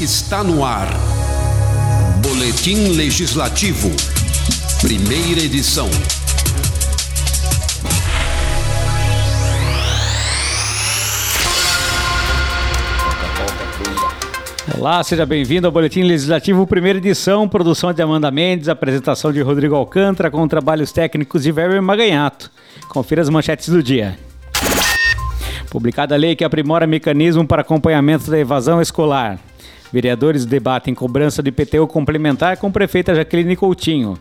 Está no ar. Boletim Legislativo. Primeira edição. Olá, seja bem-vindo ao Boletim Legislativo, primeira edição, produção de Amanda Mendes, apresentação de Rodrigo Alcântara, com trabalhos técnicos de Weber Maganhato. Confira as manchetes do dia. Publicada a lei que aprimora mecanismo para acompanhamento da evasão escolar. Vereadores debatem cobrança do IPTU complementar com prefeita Jaqueline Coutinho.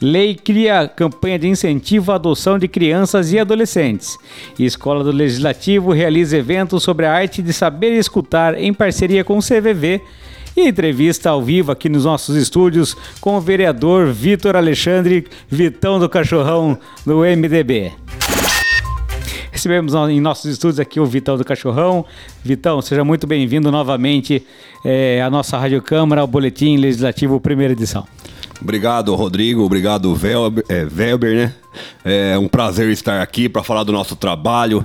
Lei cria campanha de incentivo à adoção de crianças e adolescentes. Escola do Legislativo realiza eventos sobre a arte de saber escutar em parceria com o CVV e entrevista ao vivo aqui nos nossos estúdios com o vereador Vitor Alexandre Vitão do Cachorrão do MDB. Recebemos em nossos estúdios aqui o Vitão do Cachorrão. Vitão, seja muito bem-vindo novamente é, à nossa Rádio Câmara, ao Boletim Legislativo Primeira Edição. Obrigado, Rodrigo. Obrigado, Velber, é, Velber né? É um prazer estar aqui para falar do nosso trabalho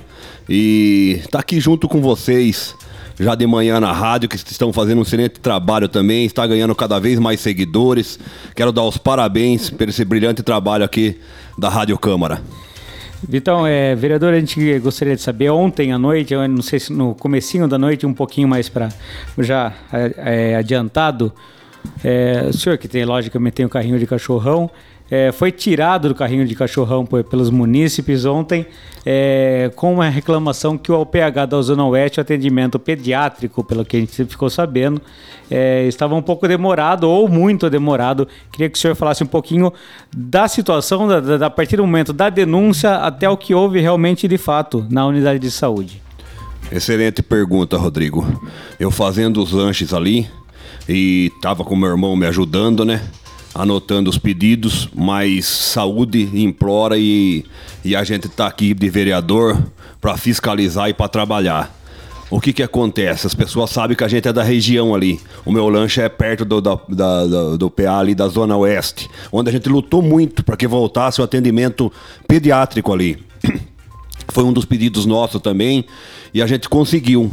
e estar tá aqui junto com vocês já de manhã na rádio, que estão fazendo um excelente trabalho também, está ganhando cada vez mais seguidores. Quero dar os parabéns por esse brilhante trabalho aqui da Rádio Câmara. Vitão, é, vereador, a gente gostaria de saber, ontem à noite, eu não sei se no comecinho da noite, um pouquinho mais para já é, é, adiantado, é, o senhor que tem, logicamente, tem o carrinho de cachorrão, é, foi tirado do carrinho de cachorrão pelos munícipes ontem é, com uma reclamação que o OPH da Zona Oeste, o atendimento pediátrico, pelo que a gente ficou sabendo, é, estava um pouco demorado ou muito demorado. Queria que o senhor falasse um pouquinho da situação, da, da, a partir do momento da denúncia até o que houve realmente de fato na unidade de saúde. Excelente pergunta, Rodrigo. Eu fazendo os lanches ali e estava com meu irmão me ajudando, né? Anotando os pedidos, mas saúde implora e, e a gente está aqui de vereador para fiscalizar e para trabalhar. O que que acontece? As pessoas sabem que a gente é da região ali. O meu lanche é perto do, da, da, do PA ali da Zona Oeste, onde a gente lutou muito para que voltasse o atendimento pediátrico ali. Foi um dos pedidos nossos também e a gente conseguiu.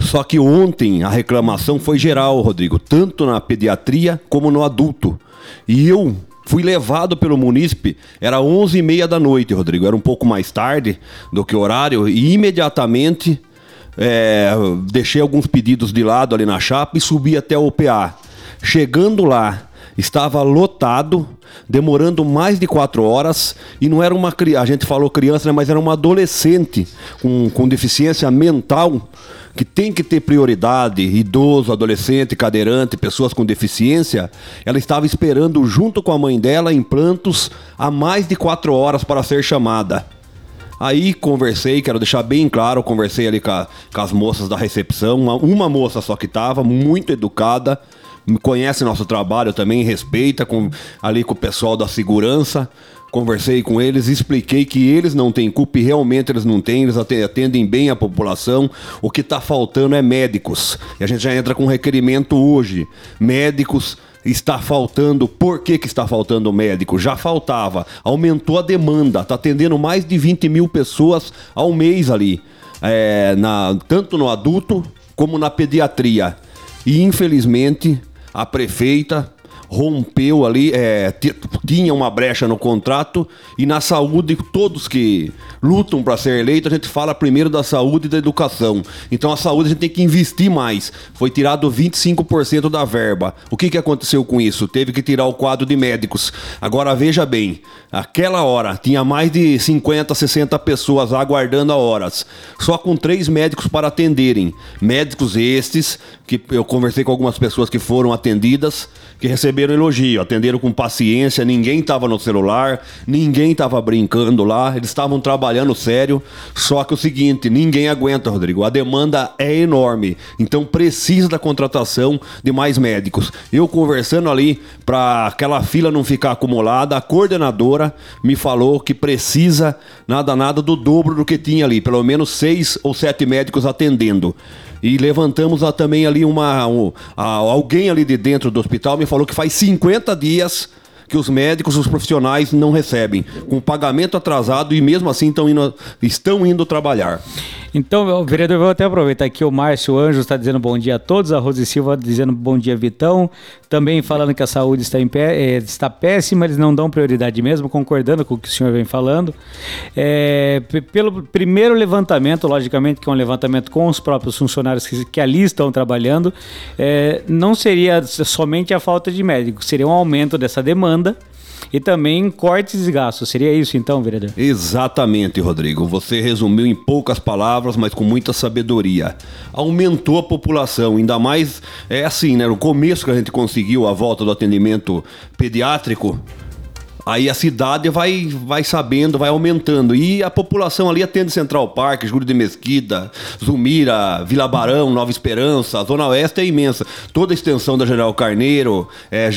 Só que ontem a reclamação foi geral, Rodrigo, tanto na pediatria como no adulto. E eu fui levado pelo munícipe, era 11 e meia da noite, Rodrigo, era um pouco mais tarde do que o horário, e imediatamente é, deixei alguns pedidos de lado ali na chapa e subi até o PA. Chegando lá, estava lotado, demorando mais de quatro horas, e não era uma a gente falou criança, né, mas era uma adolescente com, com deficiência mental que tem que ter prioridade, idoso, adolescente, cadeirante, pessoas com deficiência, ela estava esperando junto com a mãe dela em plantos há mais de quatro horas para ser chamada. Aí conversei, quero deixar bem claro, conversei ali com, a, com as moças da recepção, uma, uma moça só que estava, muito educada, conhece nosso trabalho também, respeita com, ali com o pessoal da segurança. Conversei com eles, expliquei que eles não têm culpa e realmente eles não têm, eles atendem bem a população. O que está faltando é médicos. E a gente já entra com um requerimento hoje. Médicos está faltando. Por que, que está faltando médico? Já faltava. Aumentou a demanda. Está atendendo mais de 20 mil pessoas ao mês ali. É, na, tanto no adulto como na pediatria. E infelizmente a prefeita rompeu ali, é, tinha uma brecha no contrato e na saúde, todos que lutam para ser eleito, a gente fala primeiro da saúde e da educação. Então a saúde a gente tem que investir mais. Foi tirado 25% da verba. O que, que aconteceu com isso? Teve que tirar o quadro de médicos. Agora veja bem, aquela hora tinha mais de 50, 60 pessoas aguardando a horas, só com três médicos para atenderem. Médicos estes, que eu conversei com algumas pessoas que foram atendidas, que receberam elogio, atenderam com paciência, ninguém estava no celular, ninguém estava brincando lá, eles estavam trabalhando sério. Só que o seguinte, ninguém aguenta, Rodrigo, a demanda é enorme, então precisa da contratação de mais médicos. Eu conversando ali para aquela fila não ficar acumulada, a coordenadora me falou que precisa nada nada do dobro do que tinha ali, pelo menos seis ou sete médicos atendendo. E levantamos a, também ali uma. Um, a, alguém ali de dentro do hospital me falou que faz 50 dias que os médicos, os profissionais não recebem, com pagamento atrasado e mesmo assim estão indo, estão indo trabalhar. Então, vereador, vou até aproveitar aqui o Márcio Anjos está dizendo bom dia a todos, a Rose Silva dizendo bom dia, Vitão, também falando que a saúde está, pé, é, está péssima, eles não dão prioridade mesmo, concordando com o que o senhor vem falando. É, pelo primeiro levantamento, logicamente que é um levantamento com os próprios funcionários que, que ali estão trabalhando, é, não seria somente a falta de médicos, seria um aumento dessa demanda e também cortes de gastos. Seria isso então, vereador? Exatamente, Rodrigo. Você resumiu em poucas palavras, mas com muita sabedoria. Aumentou a população, ainda mais é assim, né? No começo que a gente conseguiu a volta do atendimento pediátrico, Aí a cidade vai, vai sabendo, vai aumentando. E a população ali atende Central Park, Júlio de Mesquita, Zumira, Vila Barão, Nova Esperança. A Zona Oeste é imensa. Toda a extensão da General Carneiro, é,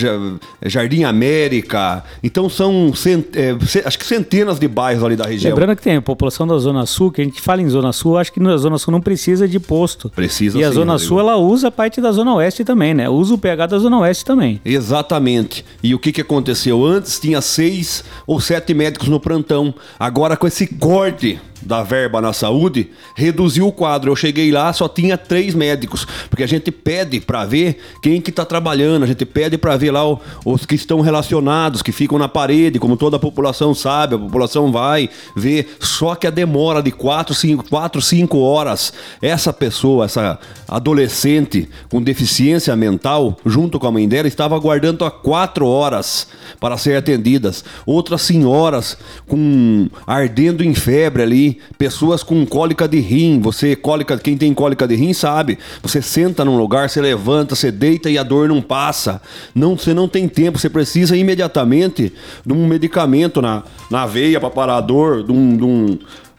Jardim América. Então são cent, é, acho que centenas de bairros ali da região. Lembrando que tem a população da Zona Sul, que a gente fala em Zona Sul, acho que na Zona Sul não precisa de posto. Precisa E a sim, Zona Rodrigo. Sul ela usa a parte da Zona Oeste também, né? Usa o PH da Zona Oeste também. Exatamente. E o que, que aconteceu? Antes tinha seis ou sete médicos no plantão. Agora, com esse corte da verba na saúde, reduziu o quadro. Eu cheguei lá, só tinha três médicos, porque a gente pede para ver quem que está trabalhando, a gente pede para ver lá o- os que estão relacionados, que ficam na parede, como toda a população sabe, a população vai ver, só que a demora de quatro, cinco, quatro, cinco horas, essa pessoa, essa adolescente com deficiência mental, junto com a mãe dela, estava aguardando há quatro horas para ser atendidas. Outras senhoras com ardendo em febre ali, pessoas com cólica de rim. Você cólica, quem tem cólica de rim sabe. Você senta num lugar, você levanta, você deita e a dor não passa. Não, você não tem tempo, você precisa imediatamente de um medicamento na, na veia para parar a dor, de um, de um,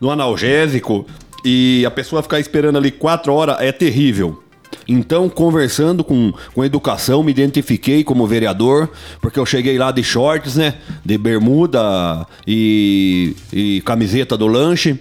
de um analgésico. E a pessoa ficar esperando ali quatro horas é terrível. Então, conversando com, com educação, me identifiquei como vereador, porque eu cheguei lá de shorts, né? De bermuda e, e camiseta do lanche.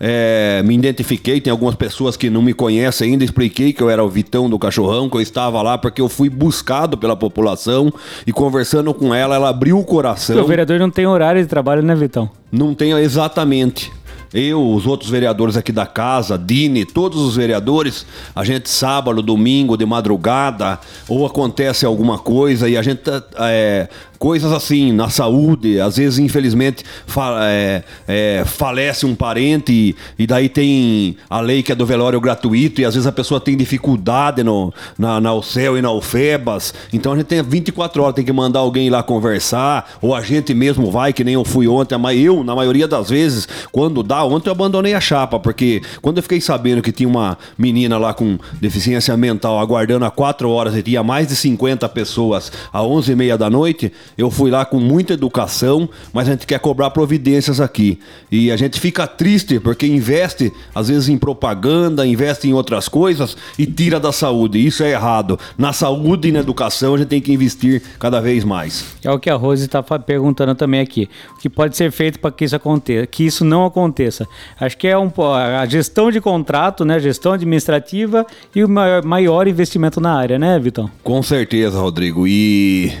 É, me identifiquei, tem algumas pessoas que não me conhecem ainda, expliquei que eu era o Vitão do Cachorrão, que eu estava lá porque eu fui buscado pela população e conversando com ela, ela abriu o coração. O vereador não tem horário de trabalho, né, Vitão? Não tenho exatamente. Eu, os outros vereadores aqui da casa, Dini, todos os vereadores, a gente sábado, domingo, de madrugada, ou acontece alguma coisa e a gente tá, é, coisas assim na saúde, às vezes infelizmente fa- é, é, falece um parente e, e daí tem a lei que é do velório gratuito e às vezes a pessoa tem dificuldade no, na, na UCEL e na UFEBAS, então a gente tem 24 horas, tem que mandar alguém lá conversar, ou a gente mesmo vai, que nem eu fui ontem, mas eu, na maioria das vezes, quando dá, ontem eu abandonei a chapa, porque quando eu fiquei sabendo que tinha uma menina lá com deficiência mental aguardando há 4 horas e tinha mais de 50 pessoas às 11h30 da noite, eu fui lá com muita educação, mas a gente quer cobrar providências aqui. E a gente fica triste porque investe, às vezes, em propaganda, investe em outras coisas e tira da saúde. Isso é errado. Na saúde e na educação a gente tem que investir cada vez mais. É o que a Rose está perguntando também aqui. O que pode ser feito para que isso aconteça, que isso não aconteça? Acho que é um, a gestão de contrato, né, gestão administrativa e o maior, maior investimento na área, né, Vitão? Com certeza, Rodrigo. E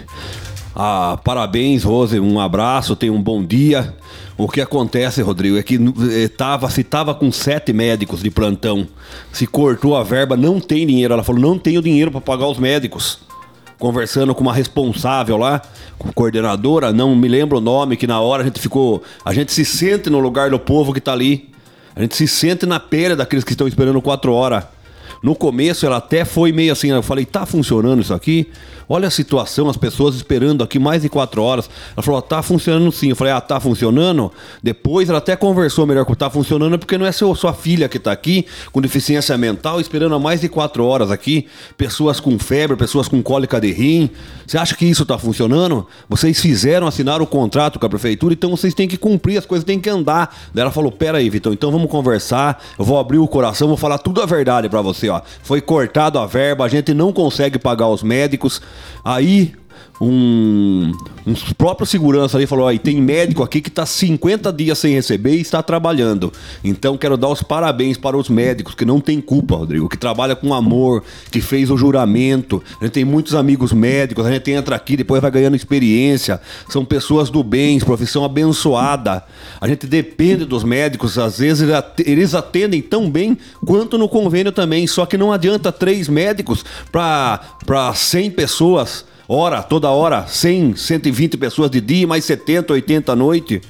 ah, parabéns, Rose. Um abraço, tenha um bom dia. O que acontece, Rodrigo, é que eh, tava, se tava com sete médicos de plantão, se cortou a verba, não tem dinheiro. Ela falou, não tenho dinheiro para pagar os médicos. Conversando com uma responsável lá, com coordenadora, não me lembro o nome, que na hora a gente ficou. A gente se sente no lugar do povo que tá ali. A gente se sente na pele daqueles que estão esperando quatro horas. No começo ela até foi meio assim, eu falei, tá funcionando isso aqui? Olha a situação, as pessoas esperando aqui mais de quatro horas. Ela falou, tá funcionando sim. Eu falei, ah, tá funcionando? Depois ela até conversou melhor com tá funcionando porque não é seu, sua filha que tá aqui com deficiência mental esperando há mais de quatro horas aqui. Pessoas com febre, pessoas com cólica de rim. Você acha que isso tá funcionando? Vocês fizeram assinar o contrato com a prefeitura, então vocês têm que cumprir, as coisas têm que andar. Daí ela falou, pera aí, Vitão, então vamos conversar. Eu vou abrir o coração, vou falar tudo a verdade pra você. Foi cortado a verba, a gente não consegue pagar os médicos. Aí um, um próprio segurança ali falou: aí tem médico aqui que está 50 dias sem receber e está trabalhando. Então quero dar os parabéns para os médicos que não tem culpa, Rodrigo, que trabalha com amor, que fez o juramento. A gente tem muitos amigos médicos, a gente entra aqui, depois vai ganhando experiência. São pessoas do bem, profissão abençoada. A gente depende dos médicos, às vezes eles atendem tão bem quanto no convênio também. Só que não adianta três médicos para 100 pessoas hora, toda hora, 100, 120 pessoas de dia, mais 70, 80 à noite.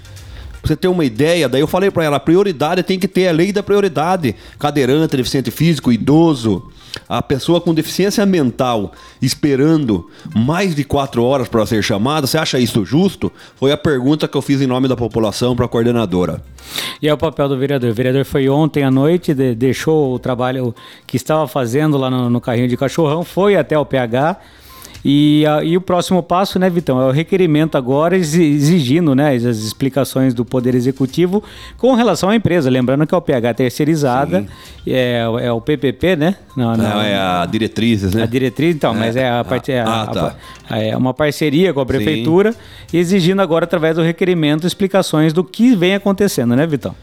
Pra você ter uma ideia, daí eu falei para ela, a prioridade tem que ter a lei da prioridade. Cadeirante, deficiente físico, idoso, a pessoa com deficiência mental esperando mais de quatro horas para ser chamada, você acha isso justo? Foi a pergunta que eu fiz em nome da população para a coordenadora. E é o papel do vereador. O vereador foi ontem à noite, de, deixou o trabalho que estava fazendo lá no, no carrinho de cachorrão, foi até o PH e, a, e o próximo passo, né, Vitão, é o requerimento agora exigindo né, as explicações do Poder Executivo com relação à empresa. Lembrando que é o PH terceirizada, é, é, o PPP, né? Não, não, não, é a diretrizes, né? A diretriz, então, é. mas é, a parte, é, ah, tá. a, é uma parceria com a prefeitura, Sim. exigindo agora, através do requerimento, explicações do que vem acontecendo, né, Vitão?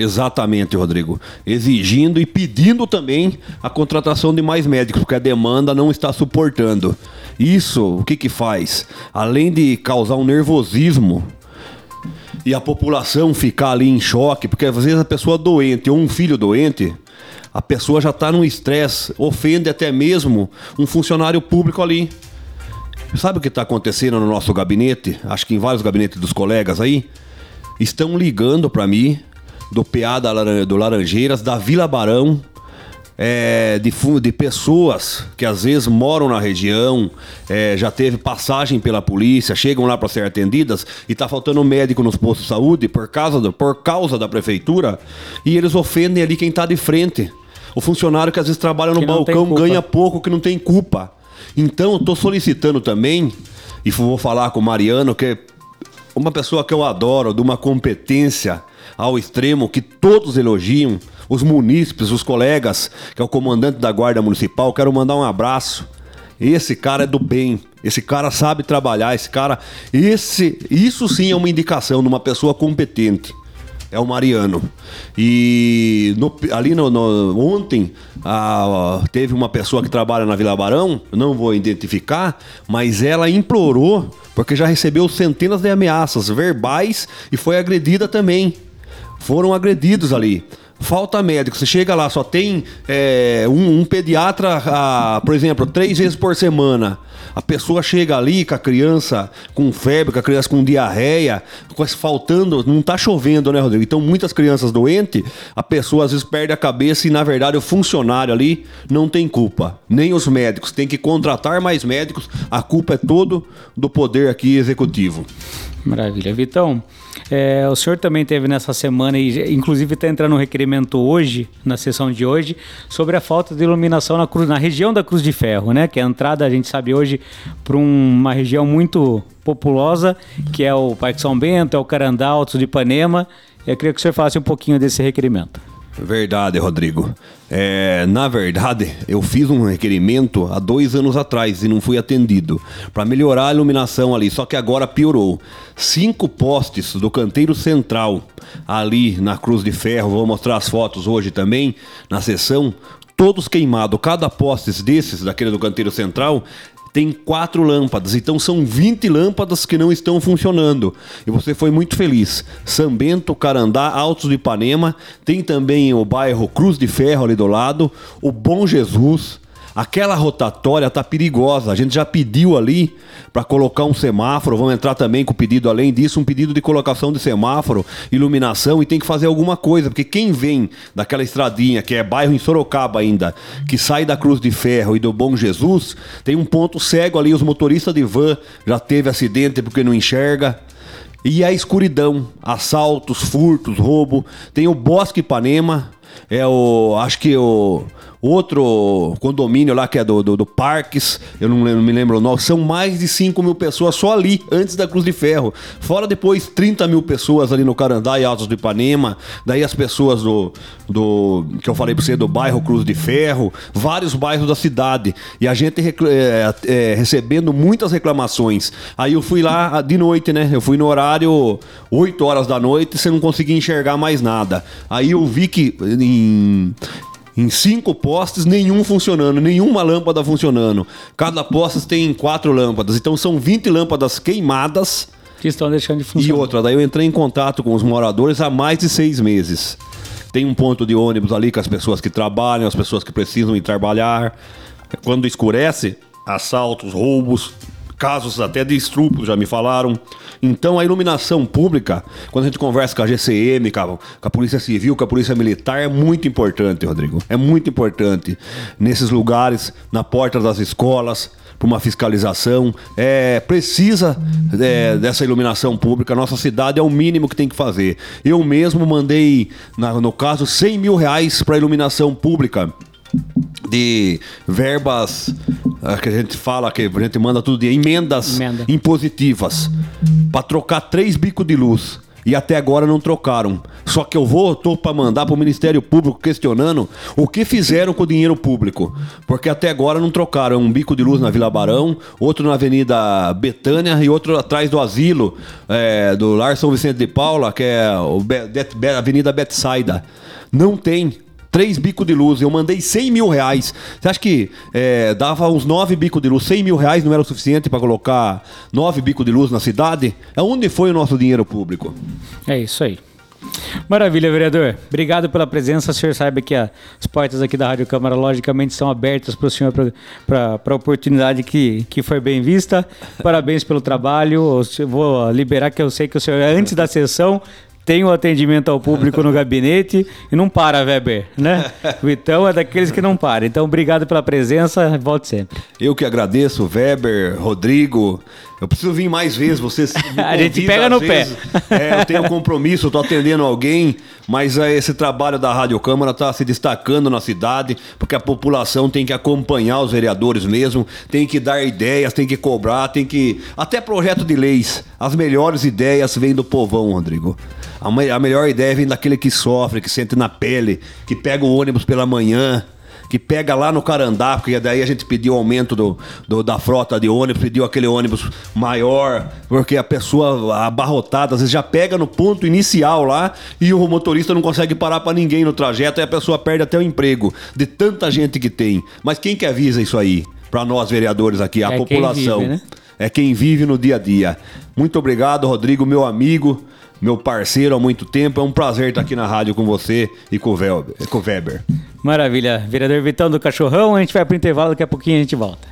Exatamente, Rodrigo. Exigindo e pedindo também a contratação de mais médicos, porque a demanda não está suportando. Isso, o que que faz? Além de causar um nervosismo e a população ficar ali em choque, porque às vezes a pessoa doente ou um filho doente, a pessoa já está num estresse, ofende até mesmo um funcionário público ali. Sabe o que está acontecendo no nosso gabinete? Acho que em vários gabinetes dos colegas aí. Estão ligando para mim do PA da, do Laranjeiras, da Vila Barão, é, de, de pessoas que às vezes moram na região, é, já teve passagem pela polícia, chegam lá para ser atendidas e está faltando médico nos postos de saúde por causa, do, por causa da prefeitura e eles ofendem ali quem está de frente. O funcionário que às vezes trabalha no que balcão ganha pouco, que não tem culpa. Então eu estou solicitando também, e vou falar com o Mariano, que é uma pessoa que eu adoro, de uma competência ao extremo que todos elogiam, os munícipes, os colegas, que é o comandante da Guarda Municipal, quero mandar um abraço. Esse cara é do bem. Esse cara sabe trabalhar, esse cara, esse, isso sim é uma indicação de uma pessoa competente. É o Mariano. E no, ali no, no ontem a, teve uma pessoa que trabalha na Vila Barão, não vou identificar, mas ela implorou porque já recebeu centenas de ameaças verbais e foi agredida também foram agredidos ali. Falta médico. Você chega lá, só tem é, um, um, pediatra, ah, por exemplo, três vezes por semana. A pessoa chega ali com a criança com febre, com a criança com diarreia, faltando, não está chovendo, né, Rodrigo? Então, muitas crianças doentes, a pessoa às vezes perde a cabeça e, na verdade, o funcionário ali não tem culpa. Nem os médicos. Tem que contratar mais médicos. A culpa é todo do poder aqui executivo. Maravilha. Vitão, é, o senhor também teve nessa semana, e inclusive está entrando um requerimento hoje, na sessão de hoje, sobre a falta de iluminação na, cruz, na região da Cruz de Ferro, né? Que é a entrada, a gente sabe hoje, para um, uma região muito populosa, que é o Parque São Bento, é o Carandá, Altos de Ipanema. Eu queria que o senhor falasse um pouquinho desse requerimento. Verdade, Rodrigo. É, na verdade, eu fiz um requerimento há dois anos atrás e não fui atendido para melhorar a iluminação ali, só que agora piorou. Cinco postes do canteiro central ali na Cruz de Ferro, vou mostrar as fotos hoje também na sessão, todos queimados. Cada poste desses, daquele do canteiro central, tem quatro lâmpadas, então são 20 lâmpadas que não estão funcionando. E você foi muito feliz. São Bento, Carandá, Altos de Ipanema, tem também o bairro Cruz de Ferro ali do lado, o Bom Jesus, Aquela rotatória tá perigosa. A gente já pediu ali para colocar um semáforo. Vamos entrar também com o pedido, além disso, um pedido de colocação de semáforo, iluminação e tem que fazer alguma coisa, porque quem vem daquela estradinha, que é bairro em Sorocaba ainda, que sai da Cruz de Ferro e do Bom Jesus, tem um ponto cego ali. Os motoristas de van já teve acidente porque não enxerga. E a escuridão, assaltos, furtos, roubo. Tem o Bosque Ipanema, é o. Acho que o outro condomínio lá que é do, do, do Parques, eu não, não, me lembro o nome, são mais de 5 mil pessoas só ali, antes da Cruz de Ferro. Fora depois 30 mil pessoas ali no Carandá e Altos do Ipanema, daí as pessoas do, do que eu falei pra você, do bairro Cruz de Ferro, vários bairros da cidade. E a gente é, é, recebendo muitas reclamações. Aí eu fui lá de noite, né? Eu fui no horário 8 horas da noite, você não conseguia enxergar mais nada. Aí eu vi que em em cinco postes, nenhum funcionando, nenhuma lâmpada funcionando. Cada poste tem quatro lâmpadas, então são 20 lâmpadas queimadas. Que estão deixando de funcionar. E outra, daí eu entrei em contato com os moradores há mais de seis meses. Tem um ponto de ônibus ali com as pessoas que trabalham, as pessoas que precisam ir trabalhar. Quando escurece, assaltos, roubos, casos até de estupro, já me falaram. Então a iluminação pública, quando a gente conversa com a GCM, com a, com a, Polícia Civil, com a Polícia Militar, é muito importante, Rodrigo. É muito importante. Nesses lugares, na porta das escolas, para uma fiscalização. É, precisa é, dessa iluminação pública. Nossa cidade é o mínimo que tem que fazer. Eu mesmo mandei, na, no caso, 100 mil reais para iluminação pública de verbas ah, que a gente fala, que a gente manda tudo de emendas Emenda. impositivas para trocar três bicos de luz. E até agora não trocaram. Só que eu vou, tô para mandar para o Ministério Público questionando o que fizeram com o dinheiro público. Porque até agora não trocaram. Um bico de luz na Vila Barão, outro na Avenida Betânia e outro atrás do asilo é, do Lar São Vicente de Paula, que é a Avenida Betsaida. Não tem três bicos de luz. Eu mandei 100 mil reais. Você acha que é, dava uns nove bicos de luz? 100 mil reais não era o suficiente para colocar nove bicos de luz na cidade? É onde foi o nosso dinheiro público? É isso aí. Maravilha, vereador. Obrigado pela presença. O senhor sabe que as portas aqui da Rádio Câmara, logicamente, são abertas para o senhor para a oportunidade que, que foi bem vista. Parabéns pelo trabalho. Eu vou liberar, que eu sei que o senhor, antes da sessão, tem o atendimento ao público no gabinete e não para, Weber, né? O Vitão é daqueles que não para. Então, obrigado pela presença, volte sempre. Eu que agradeço, Weber, Rodrigo. Eu preciso vir mais vezes, vocês A gente pega no vezes. pé. É, eu tenho compromisso, estou atendendo alguém, mas é, esse trabalho da Rádio Câmara está se destacando na cidade, porque a população tem que acompanhar os vereadores mesmo, tem que dar ideias, tem que cobrar, tem que. Até projeto de leis. As melhores ideias vêm do povão, Rodrigo. A, me a melhor ideia vem daquele que sofre, que sente na pele, que pega o ônibus pela manhã, que pega lá no Carandá, porque daí a gente pediu aumento do, do, da frota de ônibus, pediu aquele ônibus maior, porque a pessoa abarrotada, às vezes já pega no ponto inicial lá e o motorista não consegue parar para ninguém no trajeto e a pessoa perde até o emprego, de tanta gente que tem. Mas quem que avisa isso aí? Para nós vereadores aqui, a é população. Quem vive, né? É quem vive no dia a dia. Muito obrigado, Rodrigo, meu amigo meu parceiro há muito tempo. É um prazer estar aqui na rádio com você e com o Weber. Com o Weber. Maravilha. Vereador Vitão do Cachorrão, a gente vai para o intervalo, daqui a pouquinho a gente volta.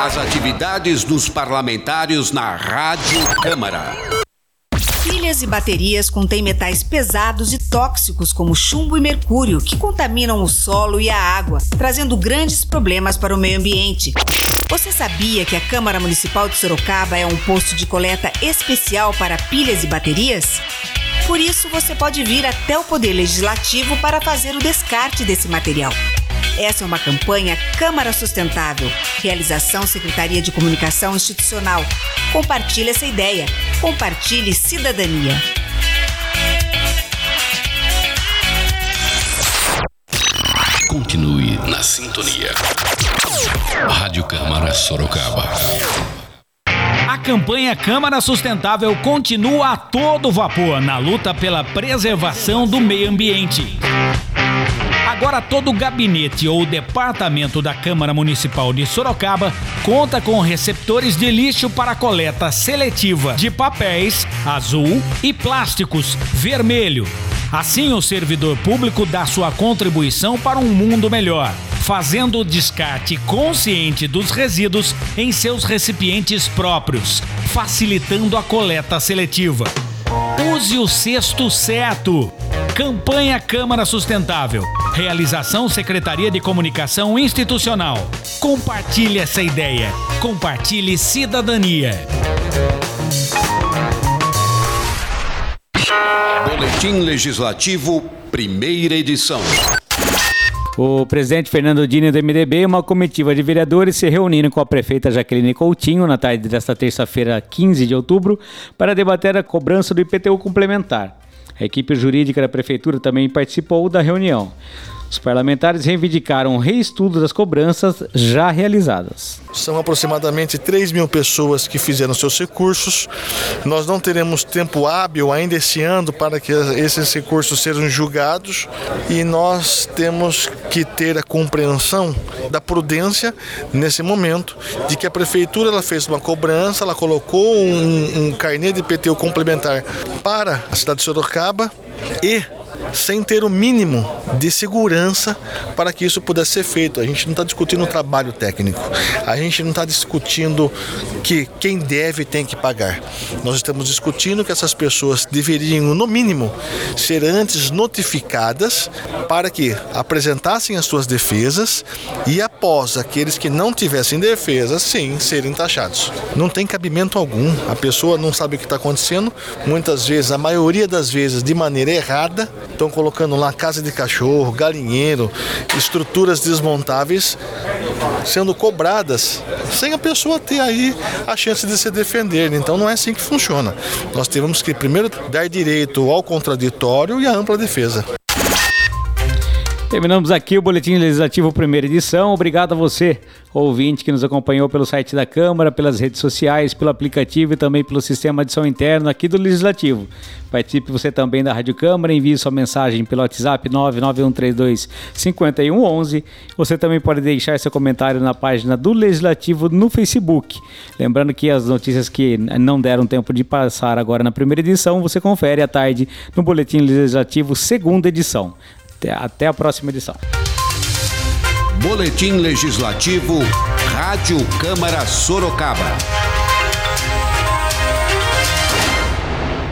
As atividades dos parlamentares na Rádio Câmara. Pilhas e baterias contêm metais pesados e tóxicos como chumbo e mercúrio, que contaminam o solo e a água, trazendo grandes problemas para o meio ambiente. Você sabia que a Câmara Municipal de Sorocaba é um posto de coleta especial para pilhas e baterias? Por isso, você pode vir até o Poder Legislativo para fazer o descarte desse material. Essa é uma campanha Câmara Sustentável. Realização Secretaria de Comunicação Institucional. Compartilhe essa ideia. Compartilhe cidadania. Continue na sintonia. Rádio Câmara Sorocaba. A campanha Câmara Sustentável continua a todo vapor na luta pela preservação do meio ambiente. Agora todo o gabinete ou departamento da Câmara Municipal de Sorocaba conta com receptores de lixo para coleta seletiva de papéis azul e plásticos vermelho. Assim o servidor público dá sua contribuição para um mundo melhor, fazendo o descarte consciente dos resíduos em seus recipientes próprios, facilitando a coleta seletiva. Use o cesto certo. Campanha Câmara Sustentável. Realização Secretaria de Comunicação Institucional. Compartilhe essa ideia. Compartilhe cidadania. Boletim Legislativo, primeira edição. O presidente Fernando Dini do MDB e uma comitiva de vereadores se reuniram com a prefeita Jaqueline Coutinho na tarde desta terça-feira, 15 de outubro, para debater a cobrança do IPTU complementar. A equipe jurídica da prefeitura também participou da reunião. Os parlamentares reivindicaram o reestudo das cobranças já realizadas. São aproximadamente 3 mil pessoas que fizeram seus recursos. Nós não teremos tempo hábil ainda esse ano para que esses recursos sejam julgados e nós temos que ter a compreensão da prudência nesse momento de que a prefeitura ela fez uma cobrança, ela colocou um, um carnê de IPTU complementar para a cidade de Sorocaba e sem ter o mínimo de segurança para que isso pudesse ser feito. A gente não está discutindo o trabalho técnico, a gente não está discutindo que quem deve tem que pagar. Nós estamos discutindo que essas pessoas deveriam, no mínimo, ser antes notificadas para que apresentassem as suas defesas e após aqueles que não tivessem defesa, sim, serem taxados. Não tem cabimento algum, a pessoa não sabe o que está acontecendo, muitas vezes, a maioria das vezes, de maneira errada, estão colocando lá casa de cachorro, galinheiro, estruturas desmontáveis sendo cobradas sem a pessoa ter aí a chance de se defender. Então não é assim que funciona. Nós temos que primeiro dar direito ao contraditório e à ampla defesa. Terminamos aqui o Boletim Legislativo Primeira Edição. Obrigado a você, ouvinte, que nos acompanhou pelo site da Câmara, pelas redes sociais, pelo aplicativo e também pelo sistema de som interno aqui do Legislativo. Participe você também da Rádio Câmara, envie sua mensagem pelo WhatsApp 99132 5111. Você também pode deixar seu comentário na página do Legislativo no Facebook. Lembrando que as notícias que não deram tempo de passar agora na primeira edição, você confere à tarde no Boletim Legislativo, segunda edição. Até, até a próxima edição. Boletim Legislativo, Rádio Câmara Sorocaba.